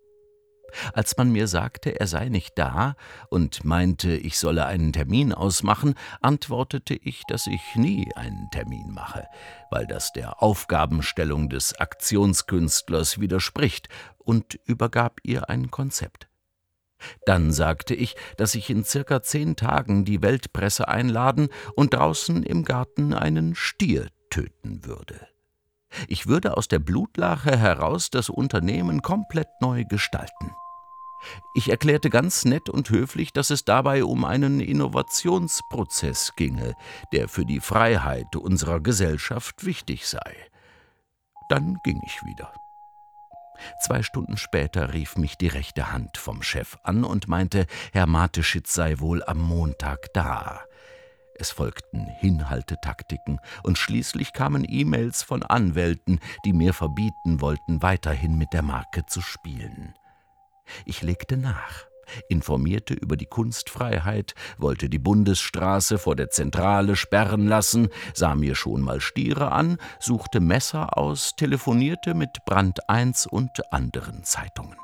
Speaker 29: Als man mir sagte, er sei nicht da und meinte, ich solle einen Termin ausmachen, antwortete ich, dass ich nie einen Termin mache, weil das der Aufgabenstellung des Aktionskünstlers widerspricht, und übergab ihr ein Konzept. Dann sagte ich, dass ich in circa zehn Tagen die Weltpresse einladen und draußen im Garten einen Stier töten würde. Ich würde aus der Blutlache heraus das Unternehmen komplett neu gestalten. Ich erklärte ganz nett und höflich, dass es dabei um einen Innovationsprozess ginge, der für die Freiheit unserer Gesellschaft wichtig sei. Dann ging ich wieder. Zwei Stunden später rief mich die rechte Hand vom Chef an und meinte, Herr Mateschitz sei wohl am Montag da. Es folgten Hinhaltetaktiken und schließlich kamen E-Mails von Anwälten, die mir verbieten wollten, weiterhin mit der Marke zu spielen. Ich legte nach, informierte über die Kunstfreiheit, wollte die Bundesstraße vor der Zentrale sperren lassen, sah mir schon mal Stiere an, suchte Messer aus, telefonierte mit Brand 1 und anderen Zeitungen.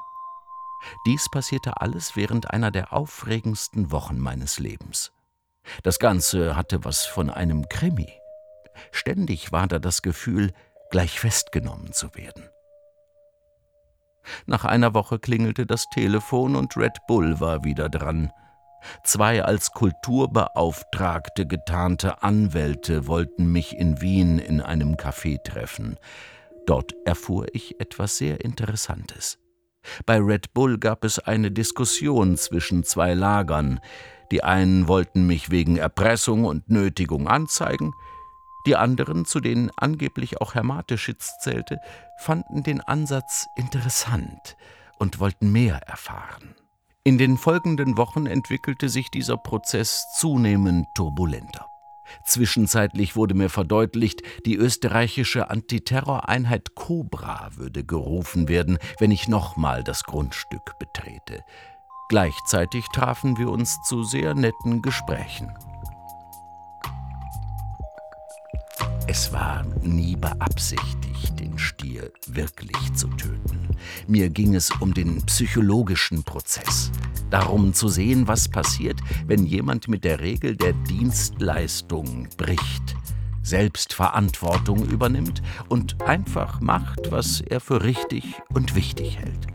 Speaker 29: Dies passierte alles während einer der aufregendsten Wochen meines Lebens. Das Ganze hatte was von einem Krimi. Ständig war da das Gefühl, gleich festgenommen zu werden. Nach einer Woche klingelte das Telefon und Red Bull war wieder dran. Zwei als Kulturbeauftragte getarnte Anwälte wollten mich in Wien in einem Café treffen. Dort erfuhr ich etwas sehr Interessantes. Bei Red Bull gab es eine Diskussion zwischen zwei Lagern. Die einen wollten mich wegen Erpressung und Nötigung anzeigen, die anderen, zu denen angeblich auch Herr Mateschitz zählte, fanden den Ansatz interessant und wollten mehr erfahren. In den folgenden Wochen entwickelte sich dieser Prozess zunehmend turbulenter. Zwischenzeitlich wurde mir verdeutlicht, die österreichische Antiterroreinheit Cobra würde gerufen werden, wenn ich nochmal das Grundstück betrete. Gleichzeitig trafen wir uns zu sehr netten Gesprächen. Es war nie beabsichtigt, den Stier wirklich zu töten. Mir ging es um den psychologischen Prozess, darum zu sehen, was passiert, wenn jemand mit der Regel der Dienstleistung bricht, selbst Verantwortung übernimmt und einfach macht, was er für richtig und wichtig hält.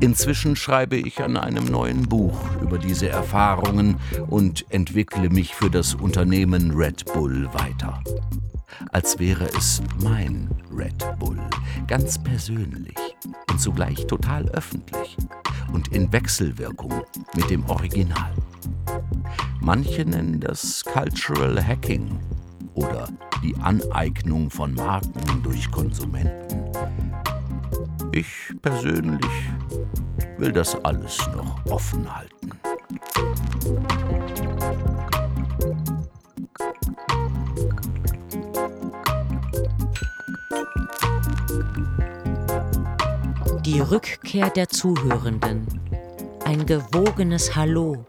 Speaker 29: Inzwischen schreibe ich an einem neuen Buch über diese Erfahrungen und entwickle mich für das Unternehmen Red Bull weiter. Als wäre es mein Red Bull, ganz persönlich und zugleich total öffentlich und in Wechselwirkung mit dem Original. Manche nennen das Cultural Hacking oder die Aneignung von Marken durch Konsumenten. Ich persönlich will das alles noch offen halten.
Speaker 2: Die Rückkehr der Zuhörenden. Ein gewogenes Hallo.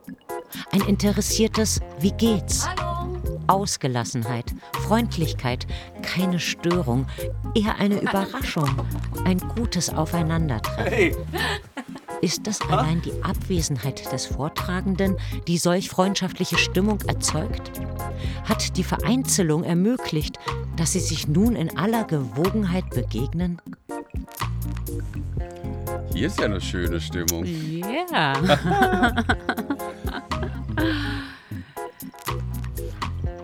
Speaker 2: Ein interessiertes Wie geht's? Ausgelassenheit, Freundlichkeit, keine Störung, eher eine Überraschung, ein gutes Aufeinandertreffen.
Speaker 22: Hey.
Speaker 2: Ist das allein die Abwesenheit des Vortragenden, die solch freundschaftliche Stimmung erzeugt? Hat die Vereinzelung ermöglicht, dass sie sich nun in aller Gewogenheit begegnen?
Speaker 28: Hier ist ja eine schöne Stimmung.
Speaker 3: Ja.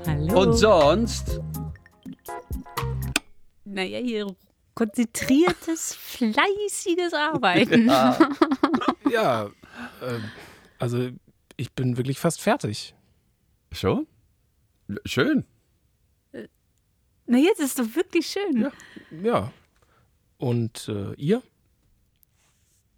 Speaker 3: Hallo.
Speaker 28: Und sonst?
Speaker 3: Naja, hier konzentriertes, fleißiges Arbeiten.
Speaker 30: Ja, ja äh, also ich bin wirklich fast fertig.
Speaker 28: Schon? Schön.
Speaker 3: Na, jetzt ist doch wirklich schön.
Speaker 30: Ja. Ja. Und äh, ihr?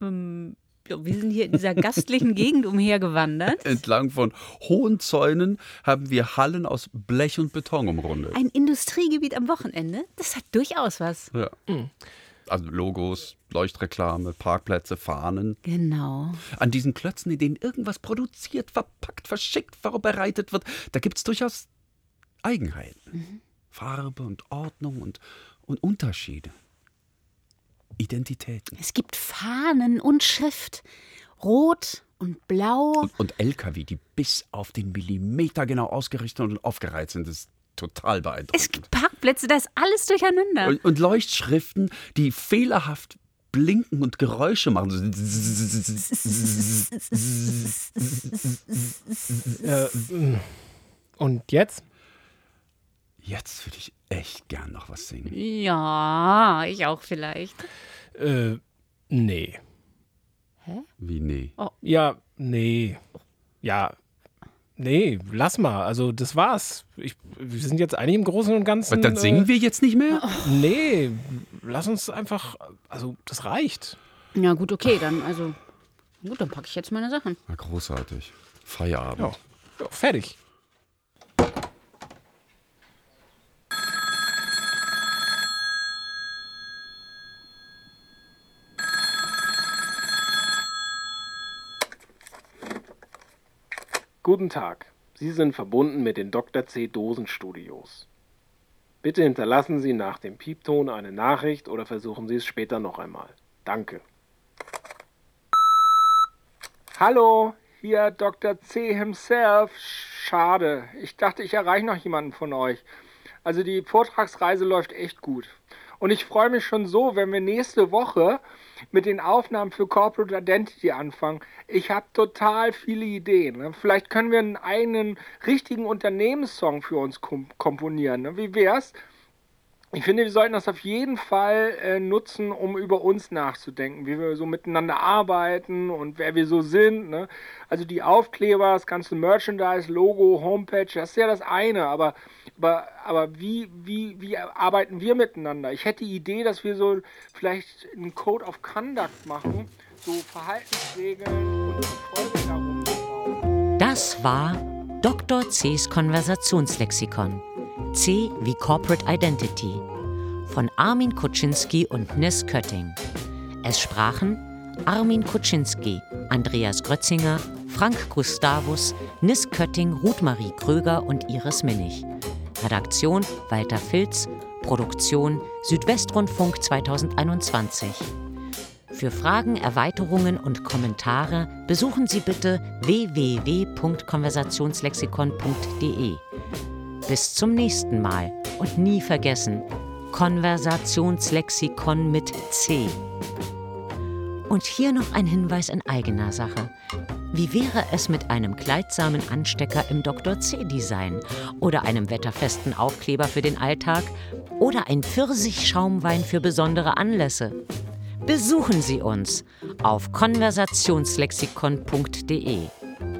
Speaker 3: Ähm, Wir sind hier in dieser gastlichen Gegend umhergewandert.
Speaker 4: Entlang von hohen Zäunen haben wir Hallen aus Blech und Beton umrundet.
Speaker 3: Ein Industriegebiet am Wochenende, das hat durchaus was.
Speaker 4: Ja. Also Logos, Leuchtreklame, Parkplätze, Fahnen.
Speaker 3: Genau.
Speaker 4: An diesen Klötzen, in denen irgendwas produziert, verpackt, verschickt, vorbereitet wird, da gibt es durchaus Eigenheiten. Farbe und Ordnung und, und Unterschiede. Identitäten.
Speaker 3: Es gibt Fahnen und Schrift. Rot und blau.
Speaker 4: Und, und LKW, die bis auf den Millimeter genau ausgerichtet und aufgereiht sind. Das ist total beeindruckend.
Speaker 3: Es gibt Parkplätze, da ist alles durcheinander.
Speaker 4: Und, und Leuchtschriften, die fehlerhaft blinken und Geräusche machen.
Speaker 5: Äh, und jetzt?
Speaker 4: Jetzt würde ich echt gern noch was singen.
Speaker 3: Ja, ich auch vielleicht.
Speaker 5: Äh, nee.
Speaker 3: Hä?
Speaker 4: Wie nee?
Speaker 5: Oh. Ja, nee. Ja, nee, lass mal. Also, das war's. Ich, wir sind jetzt eigentlich im Großen und Ganzen.
Speaker 4: Und dann singen
Speaker 5: äh,
Speaker 4: wir jetzt nicht mehr?
Speaker 5: Nee, lass uns einfach. Also, das reicht.
Speaker 3: Ja, gut, okay, dann, also. Gut, dann packe ich jetzt meine Sachen.
Speaker 4: Na, großartig. Feierabend.
Speaker 5: Ja, ja fertig.
Speaker 19: Guten Tag. Sie sind verbunden mit den Dr. C. Dosenstudios. Bitte hinterlassen Sie nach dem Piepton eine Nachricht oder versuchen Sie es später noch einmal. Danke. Hallo, hier Dr. C. himself. Schade. Ich dachte, ich erreiche noch jemanden von euch. Also die Vortragsreise läuft echt gut. Und ich freue mich schon so, wenn wir nächste Woche mit den Aufnahmen für Corporate Identity anfangen. Ich habe total viele Ideen. ne? Vielleicht können wir einen eigenen richtigen Unternehmenssong für uns kom komponieren. ne? Wie wär's? Ich finde, wir sollten das auf jeden Fall äh, nutzen, um über uns nachzudenken, wie wir so miteinander arbeiten und wer wir so sind. Ne? Also die Aufkleber, das ganze Merchandise, Logo, Homepage, das ist ja das eine, aber, aber, aber wie, wie, wie arbeiten wir miteinander? Ich hätte die Idee, dass wir so vielleicht einen Code of Conduct machen, so Verhaltensregeln und Erfolge darum.
Speaker 2: Das war Dr. C's Konversationslexikon. C wie Corporate Identity von Armin Kuczynski und Nis Kötting. Es sprachen Armin Kuczynski, Andreas Grötzinger, Frank Gustavus, Nis Kötting, Ruth-Marie Kröger und Iris Minnig. Redaktion Walter Filz, Produktion Südwestrundfunk 2021. Für Fragen, Erweiterungen und Kommentare besuchen Sie bitte www.konversationslexikon.de. Bis zum nächsten Mal und nie vergessen, Konversationslexikon mit C. Und hier noch ein Hinweis in eigener Sache. Wie wäre es mit einem kleidsamen Anstecker im Dr. C-Design oder einem wetterfesten Aufkleber für den Alltag oder ein Pfirsichschaumwein für besondere Anlässe? Besuchen Sie uns auf konversationslexikon.de,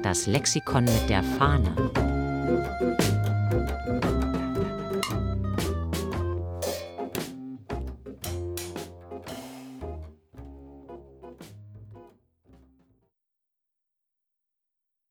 Speaker 2: das Lexikon mit der Fahne.